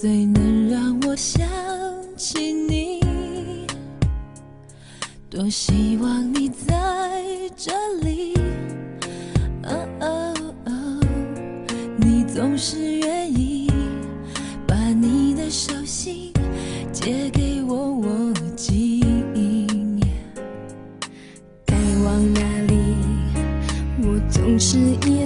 最能让我想起你，多希望你在这里。哦哦哦，你总是愿意把你的手心借给我握紧。该往哪里，我总。是依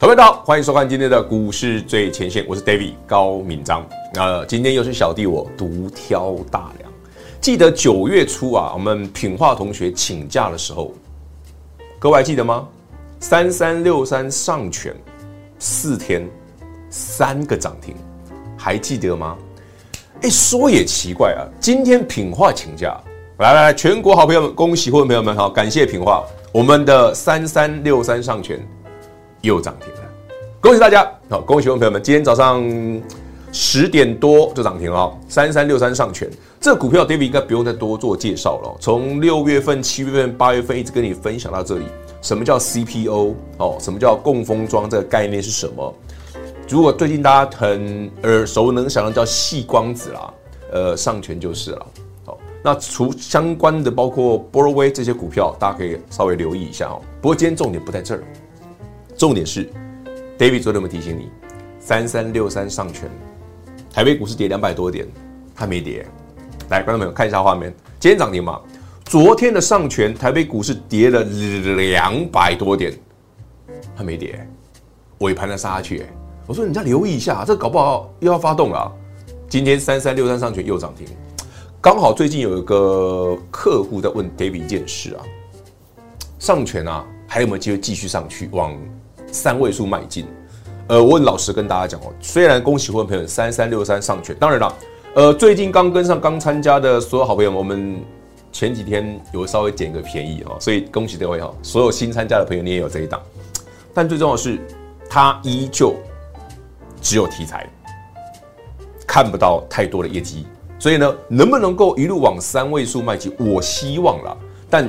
各位好，欢迎收看今天的股市最前线，我是 David 高敏章。呃，今天又是小弟我独挑大梁。记得九月初啊，我们品化同学请假的时候，各位还记得吗？三三六三上权四天三个涨停。还记得吗？哎，说也奇怪啊，今天品化请假，来来来，全国好朋友们，恭喜各位朋友们，好，感谢品化，我们的三三六三上权又涨停了，恭喜大家，好，恭喜会员朋友们，今天早上十点多就涨停了，三三六三上全，这股票 David 应该不用再多做介绍了，从六月份、七月份、八月份一直跟你分享到这里，什么叫 CPO 哦，什么叫共封装，这个概念是什么？如果最近大家很耳熟能详的叫细光子啦，呃，上全就是了。好，那除相关的包括波若威这些股票，大家可以稍微留意一下哦。不过今天重点不在这儿，重点是 David 昨天有没有提醒你，三三六三上权，台北股市跌两百多点，它没跌。来，观众朋友看一下画面，今天涨停嘛？昨天的上权，台北股市跌了两百多点，它没跌，尾盘的杀下去，我说：“你再留意一下，这搞不好又要发动了。今天三三六三上权又涨停，刚好最近有一个客户在问 David 一件事啊，上权啊还有没有机会继续上去往三位数迈进？呃，我老实跟大家讲哦，虽然恭喜会朋友三三六三上权，当然了，呃，最近刚跟上刚参加的所有好朋友们，我们前几天有稍微捡个便宜哦，所以恭喜各位哈，所有新参加的朋友你也有这一档，但最重要的是它依旧。”只有题材，看不到太多的业绩，所以呢，能不能够一路往三位数迈进？我希望啦，但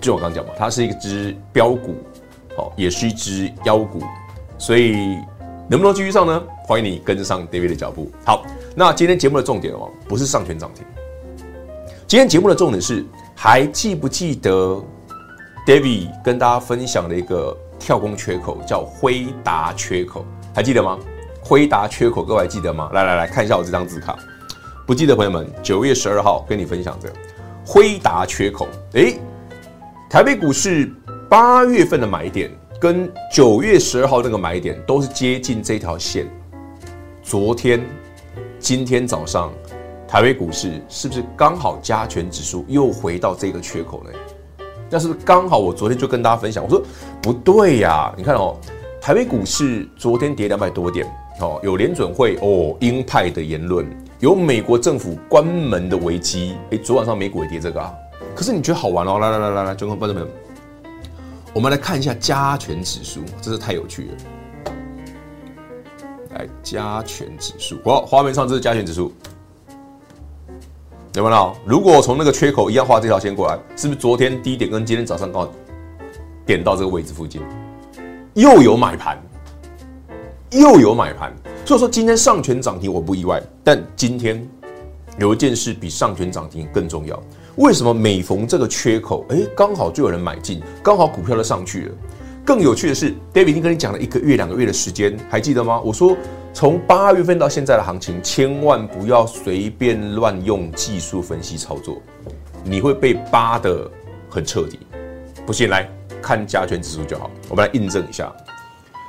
就我刚刚讲嘛，它是一只标股，好，也是一只妖股，所以能不能继续上呢？欢迎你跟上 David 的脚步。好，那今天节目的重点哦，不是上权涨停，今天节目的重点是还记不记得 David 跟大家分享的一个跳空缺口，叫辉达缺口。还记得吗？辉达缺口，各位还记得吗？来来来看一下我这张字卡。不记得朋友们，九月十二号跟你分享的辉达缺口。诶，台北股市八月份的买点跟九月十二号那个买点都是接近这条线。昨天、今天早上，台北股市是不是刚好加权指数又回到这个缺口呢？那是不是刚好？我昨天就跟大家分享，我说不对呀，你看哦。台北股市昨天跌两百多点，哦，有联准会哦鹰派的言论，有美国政府关门的危机，哎，昨晚上美股也跌这个啊。可是你觉得好玩哦？来来来来来，观众朋友们，我们来看一下加权指数，这是太有趣了。来，加权指数，哇，画面上这是加权指数，有没有？如果从那个缺口一样画这条线过来，是不是昨天低点跟今天早上刚好点到这个位置附近？又有买盘，又有买盘，所以说今天上权涨停我不意外，但今天有一件事比上权涨停更重要。为什么每逢这个缺口，哎，刚好就有人买进，刚好股票都上去了。更有趣的是，David 已经跟你讲了一个月、两个月的时间，还记得吗？我说从八月份到现在的行情，千万不要随便乱用技术分析操作，你会被扒的很彻底。不信来。看加权指数就好，我们来印证一下。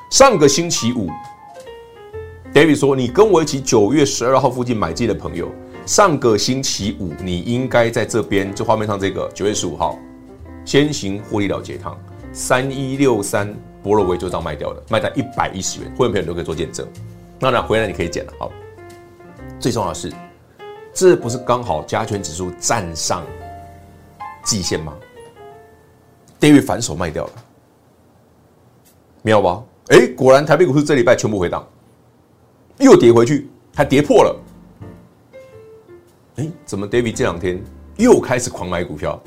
上个星期五，David 说：“你跟我一起九月十二号附近买进的朋友，上个星期五你应该在这边，就画面上这个九月十五号先行获利了结趟，三一六三波若威就这样卖掉了，卖到一百一十元，会员朋友都可以做见证。那那回来你可以捡了，好。最重要的是，这不是刚好加权指数站上季线吗电玉反手卖掉了，妙吧？哎，果然台北股市这礼拜全部回档，又跌回去，还跌破了。哎，怎么 David 这两天又开始狂买股票？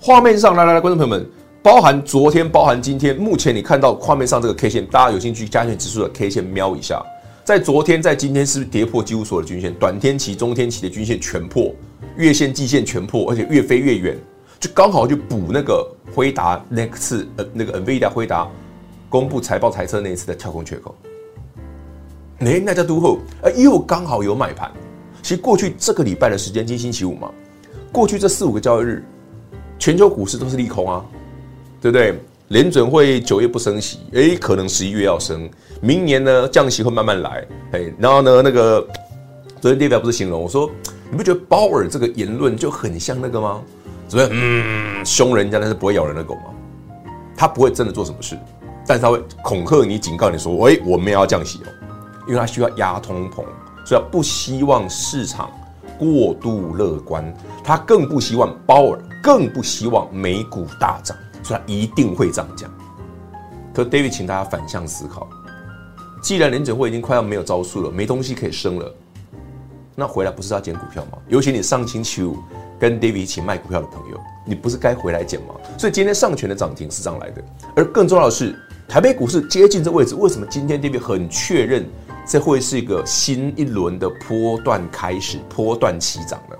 画面上，来来来，观众朋友们，包含昨天，包含今天，目前你看到画面上这个 K 线，大家有兴趣加权指数的 K 线瞄一下，在昨天，在今天是不是跌破几乎所有的均线？短天期、中天期的均线全破，月线、季线全破，而且越飞越远，就刚好就补那个辉达那次呃那个 NVIDIA 辉达公布财报财测那一次的跳空缺口。哎，那家都后，呃，又刚好有买盘。其实过去这个礼拜的时间，今星期五嘛，过去这四五个交易日，全球股市都是利空啊，对不对？联准会九月不升息，哎，可能十一月要升，明年呢降息会慢慢来，哎，然后呢那个昨天列表不是形容我说，你不觉得鲍尔这个言论就很像那个吗？怎么样？嗯，凶人家但是不会咬人的狗吗？他不会真的做什么事，但是他会恐吓你、警告你说，哎，我们也要降息哦，因为他需要压通膨。所以不希望市场过度乐观，他更不希望鲍尔，更不希望美股大涨，所以他一定会这样讲。可 David，请大家反向思考，既然联准会已经快要没有招数了，没东西可以升了，那回来不是要捡股票吗？尤其你上星期五跟 David 一起卖股票的朋友，你不是该回来捡吗？所以今天上权的涨停是这样来的。而更重要的是，台北股市接近这位置，为什么今天 David 很确认？这会是一个新一轮的波段开始，波段起涨了。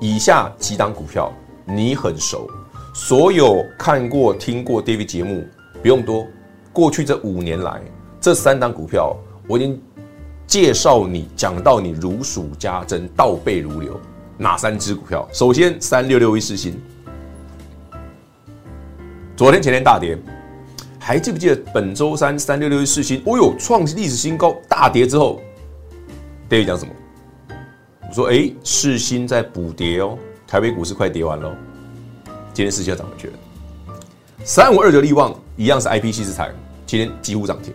以下几档股票你很熟，所有看过、听过 David 节目不用多。过去这五年来，这三档股票我已经介绍你讲到你如数家珍、倒背如流。哪三只股票？首先，三六六一四星，昨天前天大跌。还记不记得本周三三六六一世芯？哦呦，创历史新高，大跌之后等于讲什么？我说，哎，世芯在补跌哦，台北股市快跌完喽，今天世芯要涨回去了。三五二九力旺一样是 IPC 之材，今天几乎涨停。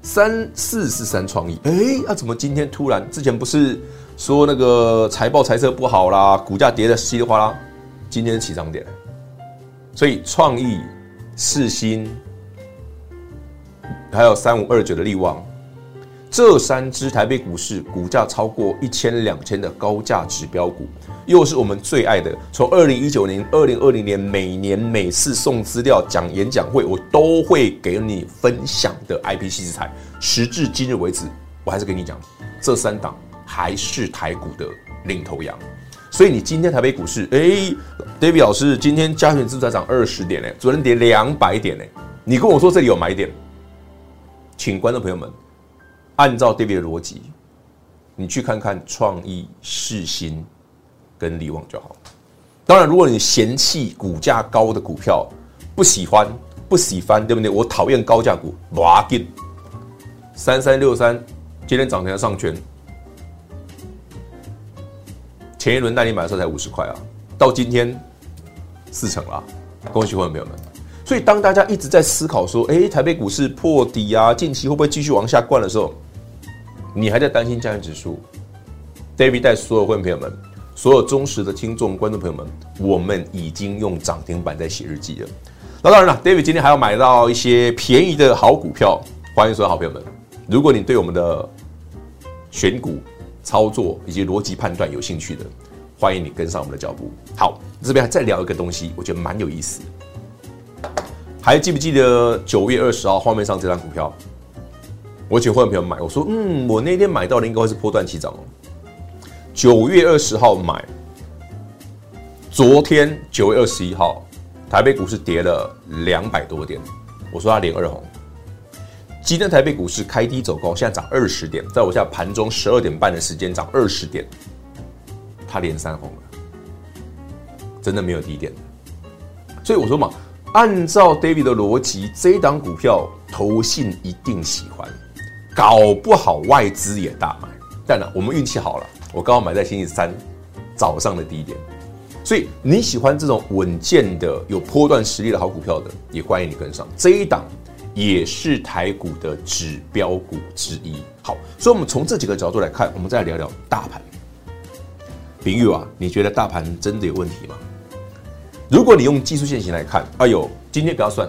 三四四三创意，哎，那怎么今天突然？之前不是说那个财报财测不好啦，股价跌得稀里哗啦，今天起涨点，所以创意四新。还有三五二九的力旺，这三只台北股市股价超过一千两千的高价指标股，又是我们最爱的。从二零一九年、二零二零年，每年每次送资料、讲演讲会，我都会给你分享的 IPC 资材。时至今日为止，我还是跟你讲，这三档还是台股的领头羊。所以你今天台北股市，哎，David 老师，今天加权指数涨二十点呢，昨天跌两百点呢，你跟我说这里有买点。请观众朋友们按照 David 的逻辑，你去看看创意、世新跟力旺就好。当然，如果你嫌弃股价高的股票，不喜欢、不喜欢，对不对？我讨厌高价股，哇给三三六三，今天涨停的上权，前一轮带你买的时候才五十块啊，到今天四成了，恭喜观众朋友们。所以，当大家一直在思考说：“诶，台北股市破底啊，近期会不会继续往下灌的时候，你还在担心加权指数？”David 带所有会员朋友们，所有忠实的听众、观众朋友们，我们已经用涨停板在写日记了。那当然了，David 今天还要买到一些便宜的好股票，欢迎所有好朋友们。如果你对我们的选股操作以及逻辑判断有兴趣的，欢迎你跟上我们的脚步。好，这边还再聊一个东西，我觉得蛮有意思。还记不记得九月二十号画面上这张股票？我请会员朋友买，我说，嗯，我那天买到的应该会是波段起涨哦。九月二十号买，昨天九月二十一号，台北股市跌了两百多点，我说它连二红。今天台北股市开低走高，现在涨二十点，在我现在盘中十二点半的时间涨二十点，它连三红了，真的没有低点。所以我说嘛。按照 David 的逻辑，这一档股票投信一定喜欢，搞不好外资也大买。但呢，我们运气好了，我刚好买在星期三早上的低点。所以你喜欢这种稳健的、有波段实力的好股票的，也欢迎你跟上这一档，也是台股的指标股之一。好，所以我们从这几个角度来看，我们再来聊聊大盘。丙玉啊，你觉得大盘真的有问题吗？如果你用技术线型来看，哎呦，今天不要算，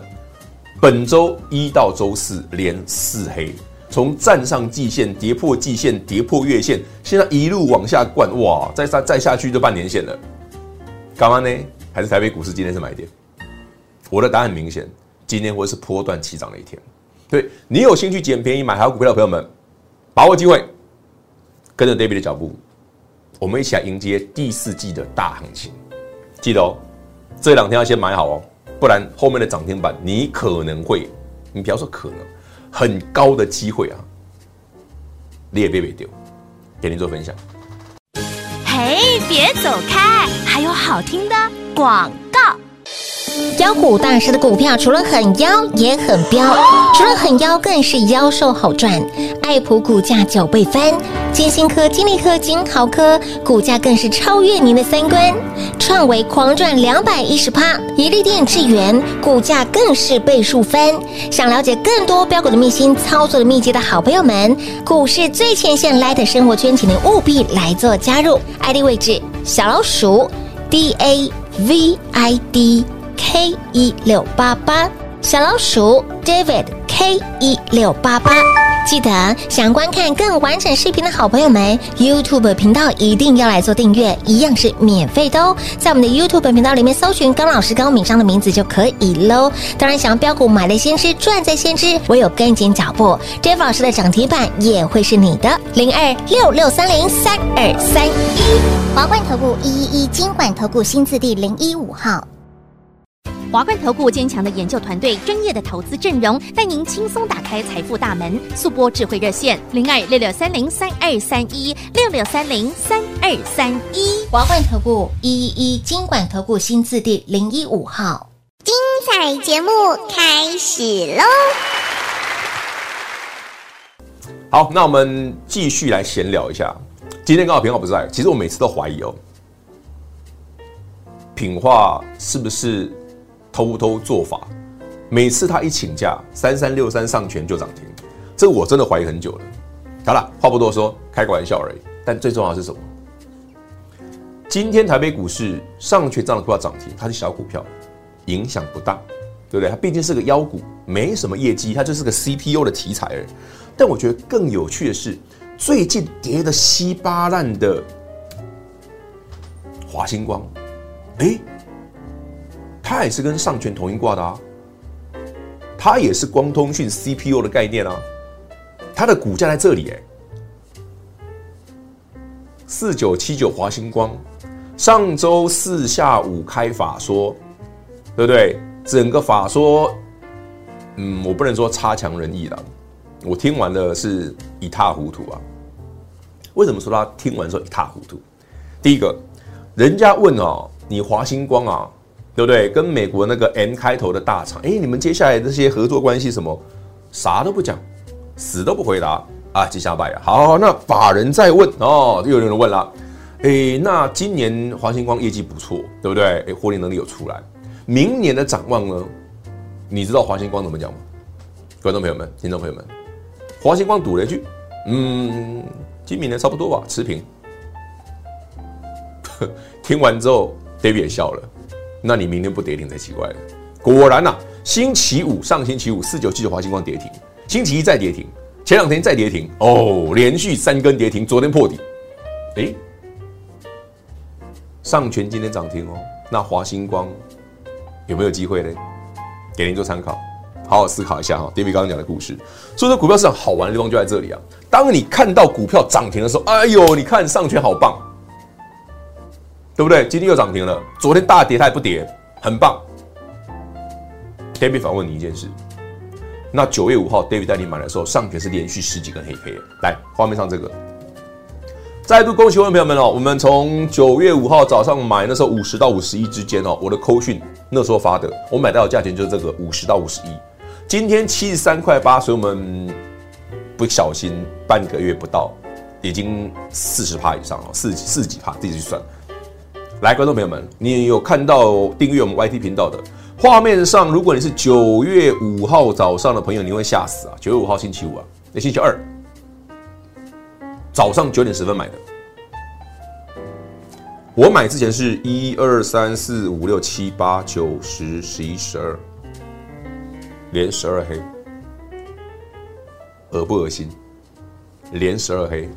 本周一到周四连四黑，从站上季线跌破季线，跌破月线，现在一路往下灌，哇，再再再下去就半年线了。干嘛呢？还是台北股市今天是买点？我的答案很明显，今天会是波段起涨的一天。对，你有兴趣捡便宜买好股票的朋友们，把握机会，跟着 David 的脚步，我们一起来迎接第四季的大行情。记得哦，这两天要先买好哦，不然后面的涨停板你可能会，你不要说可能，很高的机会啊，你也别别丢，给您做分享。嘿，别走开，还有好听的广。妖股大师的股票除了很妖，也很彪，除了很妖，更是妖兽好赚。爱普股价九倍翻，金星科、金利科、金豪科股价更是超越您的三观。创维狂赚两百一十趴，一利电、智原股价更是倍数翻。想了解更多标股的秘辛、操作的秘籍的好朋友们，股市最前线 Light 生活圈，请您务必来做加入。ID 位置小老鼠 D A V I D。K 一六八八小老鼠 David K 一六八八，记得想观看更完整视频的好朋友们，YouTube 频道一定要来做订阅，一样是免费的哦。在我们的 YouTube 频道里面搜寻高老师高敏章的名字就可以喽。当然，想要标股买了先知赚在先知，唯有跟紧脚步，David 老师的涨停板也会是你的。零二六六三零三二三一华冠投顾一一一金管投顾新字第零一五号。华冠投顾坚强的研究团队，专业的投资阵容，带您轻松打开财富大门。速播智慧热线零二六六三零三二三一六六三零三二三一。华冠投顾一一一金管投顾新字第零一五号。精彩节目开始喽！好，那我们继续来闲聊一下。今天刚好品化不在，其实我每次都怀疑哦，品化是不是？偷偷做法，每次他一请假，三三六三上全就涨停，这我真的怀疑很久了。好了，话不多说，开个玩笑而已。但最重要的是什么？今天台北股市上权涨的股票涨停，它是小股票，影响不大，对不对？它毕竟是个妖股，没什么业绩，它就是个 CPU 的题材而已。但我觉得更有趣的是，最近跌得稀巴烂的华星光，哎。它也是跟上权同一挂的啊，它也是光通讯 CPU 的概念啊，它的股价在这里哎，四九七九华星光，上周四下午开法说，对不对？整个法说，嗯，我不能说差强人意了，我听完的是一塌糊涂啊。为什么说他听完说一塌糊涂？第一个，人家问哦，你华星光啊？对不对？跟美国那个 M 开头的大厂，哎，你们接下来这些合作关系什么，啥都不讲，死都不回答啊！吉祥拜啊！好，好，好，那法人再问哦，又有人问了，哎，那今年华星光业绩不错，对不对？哎，获利能力有出来，明年的展望呢？你知道华星光怎么讲吗？观众朋友们、听众朋友们，华星光赌了一句，嗯，今明年差不多吧，持平。听完之后，David 也笑了。那你明天不跌停才奇怪了。果然呐、啊，星期五上星期五四九七九华星光跌停，星期一再跌停，前两天再跌停，哦，连续三根跌停，昨天破底。哎，上权今天涨停哦，那华星光有没有机会呢？给您做参考，好好思考一下哈。David 刚刚讲的故事，所以说股票市场好玩的地方就在这里啊。当你看到股票涨停的时候，哎呦，你看上权好棒。对不对？今天又涨停了，昨天大跌它也不跌，很棒。David 反问你一件事：那九月五号 David 带你买的时候，上权是连续十几根黑 K。来，画面上这个，再度恭喜观众朋友们哦！我们从九月五号早上买，那时候五十到五十一之间哦，我的扣讯那时候发的，我买到的价钱就是这个五十到五十一。今天七十三块八，所以我们不小心半个月不到已经四十趴以上了，四四几趴，自己去算。来，观众朋友们，你有看到订阅我们 YT 频道的画面上，如果你是九月五号早上的朋友，你会吓死啊！九月五号星期五啊，那星期二早上九点十分买的。我买之前是一二三四五六七八九十十一十二，连十二黑，恶不恶心？连十二黑，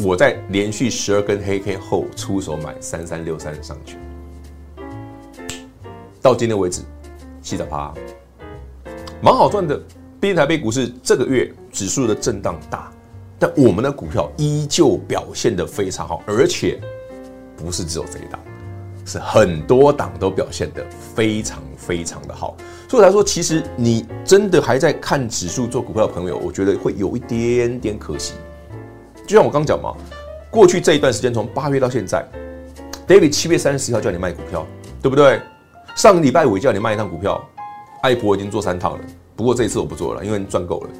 我在连续十二根黑 K 后出手买三三六三上去，到今天为止七十趴，蛮好赚的。毕竟台北股市这个月指数的震荡大。但我们的股票依旧表现的非常好，而且不是只有这一档，是很多档都表现的非常非常的好。所以来说，其实你真的还在看指数做股票的朋友，我觉得会有一点点可惜。就像我刚讲嘛，过去这一段时间，从八月到现在，David 七月三十号叫你卖股票，对不对？上个礼拜五叫你卖一趟股票，爱博已经做三趟了，不过这一次我不做了，因为你赚够了。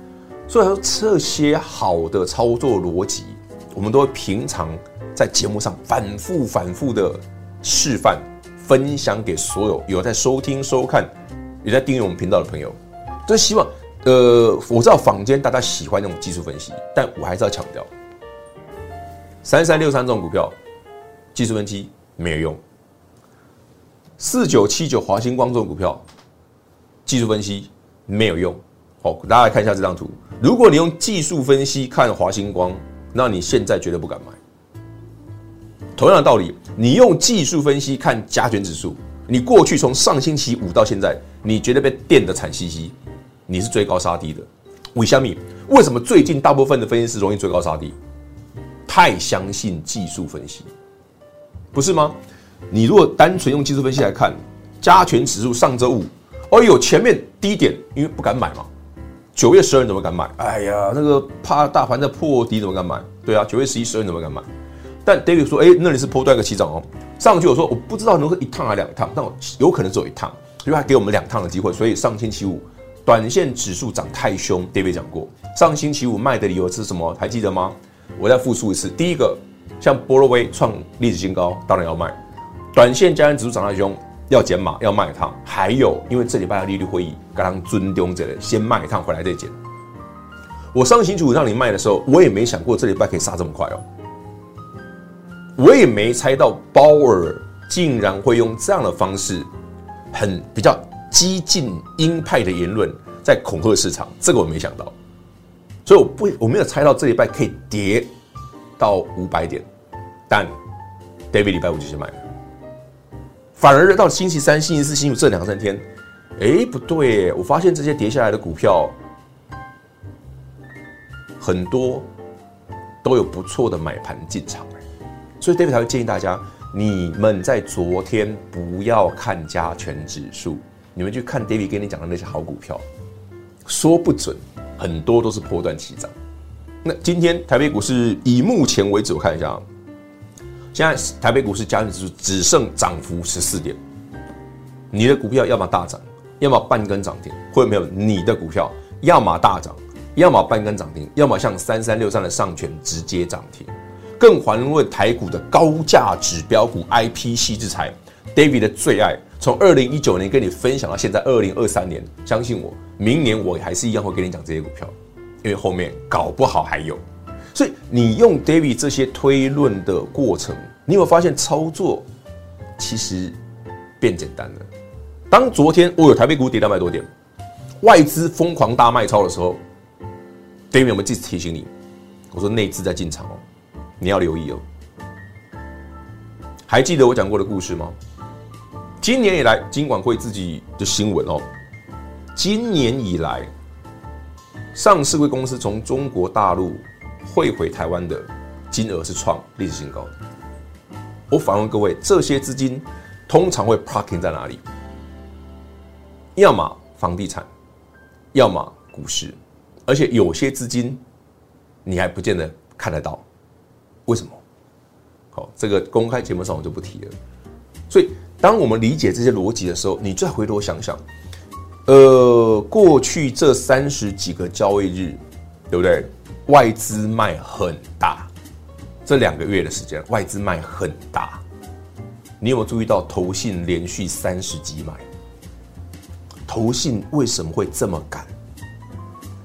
所以说，这些好的操作逻辑，我们都会平常在节目上反复、反复的示范、分享给所有有在收听、收看、有在订阅我们频道的朋友。就希望，呃，我知道坊间大家喜欢那种技术分析，但我还是要强调，三三六三这种股票，技术分析没有用；四九七九华星光这种股票，技术分析没有用。好，大家来看一下这张图。如果你用技术分析看华星光，那你现在绝对不敢买。同样的道理，你用技术分析看加权指数，你过去从上星期五到现在，你觉得被电得惨兮兮，你是追高杀低的。为什么？为什么最近大部分的分析师容易追高杀低？太相信技术分析，不是吗？你如果单纯用技术分析来看，加权指数上周五，哦呦，前面低点，因为不敢买嘛。九月十二怎么敢买？哎呀，那个怕大盘在破底怎么敢买？对啊，九月十一、十二怎么敢买？但 David 说，哎、那里是波段个起涨哦。上去我说我不知道能是一趟还两趟，但我有可能只有一趟，因为他给我们两趟的机会。所以上星期五短线指数涨太凶，David 讲过，上星期五卖的理由是什么？还记得吗？我再复述一次，第一个，像波若威创历史新高，当然要卖。短线加权指数涨太凶。要减码，要卖一趟，还有因为这礼拜的利率会议，刚刚尊重着的，先卖一趟回来再减。我上星期五让你卖的时候，我也没想过这礼拜可以杀这么快哦，我也没猜到鲍尔竟然会用这样的方式，很比较激进鹰派的言论在恐吓市场，这个我没想到，所以我不我没有猜到这礼拜可以跌到五百点，但 David 礼拜五就先买了。反而到星期三、星期四、星期五这两三天，哎，不对，我发现这些跌下来的股票，很多都有不错的买盘进场，所以 David 才会建议大家，你们在昨天不要看加权指数，你们去看 David 跟你讲的那些好股票，说不准很多都是波段起涨。那今天台北股市以目前为止，我看一下。现在台北股市加权指数只剩涨幅十四点，你的股票要么大涨，要么半根涨停，或者没有你的股票要么大涨，要么半根涨停，要么像三三六三的上权直接涨停。更遑论台股的高价指标股 IP 矽智财，David 的最爱，从二零一九年跟你分享到现在二零二三年，相信我，明年我还是一样会跟你讲这些股票，因为后面搞不好还有。所以你用 David 这些推论的过程，你有没有发现操作其实变简单了？当昨天我有台北股跌两百多点，外资疯狂大卖超的时候，David 有没有记得提醒你？我说内资在进场哦，你要留意哦。还记得我讲过的故事吗？今年以来，金管会自己的新闻哦，今年以来上市柜公司从中国大陆。汇回台湾的金额是创历史新高。我反问各位，这些资金通常会 parking 在哪里？要么房地产，要么股市，而且有些资金你还不见得看得到。为什么？好，这个公开节目上我就不提了。所以，当我们理解这些逻辑的时候，你再回头想想，呃，过去这三十几个交易日，对不对？外资卖很大，这两个月的时间外资卖很大。你有没有注意到投信连续三十几买？投信为什么会这么赶？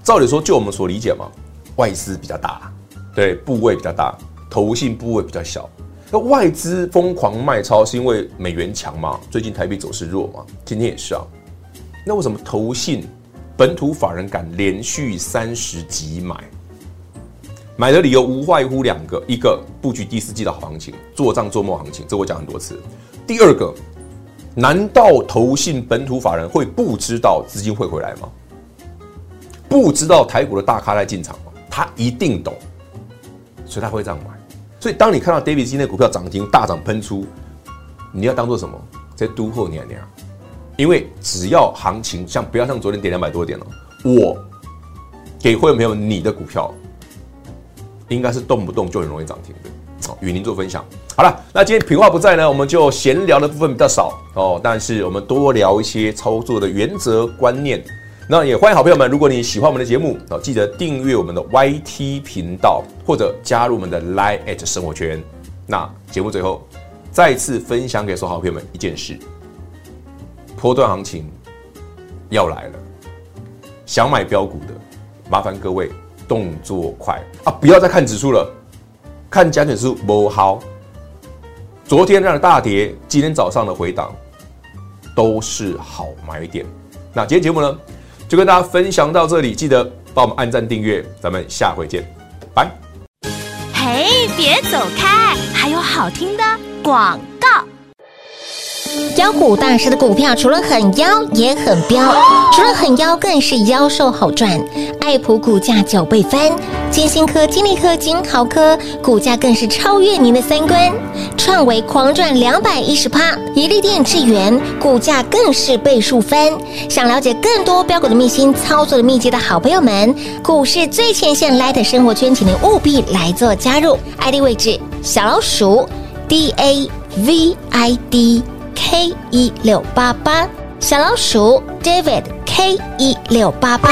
照理说，就我们所理解嘛，外资比较大，对，部位比较大，投信部位比较小。那外资疯狂卖超是因为美元强嘛？最近台币走势弱嘛？今天也是啊。那为什么投信本土法人敢连续三十几买？买的理由无外乎两个：一个布局第四季的好行情，做账做梦行情，这我讲很多次；第二个，难道投信本土法人会不知道资金会回来吗？不知道台股的大咖在进场吗？他一定懂，所以他会这样买。所以，当你看到 David 今天股票涨停大涨喷出，你要当做什么？在都后娘娘，因为只要行情像不要像昨天跌两百多点了，我给会员朋友你的股票，应该是动不动就很容易涨停的。好，与您做分享。好了，那今天品话不在呢，我们就闲聊的部分比较少哦，但是我们多聊一些操作的原则观念。那也欢迎好朋友们，如果你喜欢我们的节目，哦，记得订阅我们的 YT 频道，或者加入我们的 Line@ at 生活圈。那节目最后再次分享给所有好朋友们一件事：波段行情要来了，想买标股的，麻烦各位动作快啊，不要再看指数了，看加权指数不好。昨天让的大跌，今天早上的回档都是好买点。那今天节目呢？就跟大家分享到这里，记得帮我们按赞订阅，咱们下回见，拜。嘿，别走开，还有好听的广。妖股大师的股票除了很妖，也很彪，除了很妖，更是妖兽好赚。爱普股价九倍翻，金星科、金利科、金豪科股价更是超越您的三观。创维狂赚两百一十趴，一利电、智原股价更是倍数翻。想了解更多标股的秘辛、操作的秘籍的好朋友们，股市最前线 Light 生活圈，请您务必来做加入。ID 位置小老鼠 D A V I D。K 一六八八小老鼠 David K 一六八八，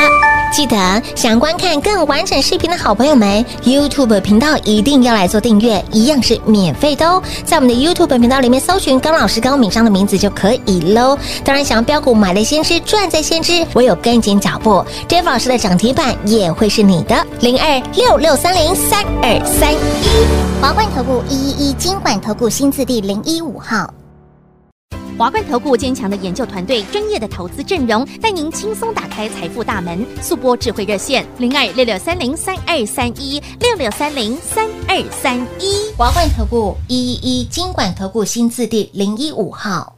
记得想观看更完整视频的好朋友们，YouTube 频道一定要来做订阅，一样是免费的哦。在我们的 YouTube 频道里面搜寻高老师高敏章的名字就可以喽。当然，想要标股买了先知赚在先知，唯有跟紧脚步，David 老师的涨停板也会是你的。零二六六三零三二三一华冠投顾一一一金管投顾新字第零一五号。华冠投顾坚强的研究团队，专业的投资阵容，带您轻松打开财富大门。速播智慧热线零二六六三零三二三一六六三零三二三一。华冠投顾一一一金管投顾新字第零一五号。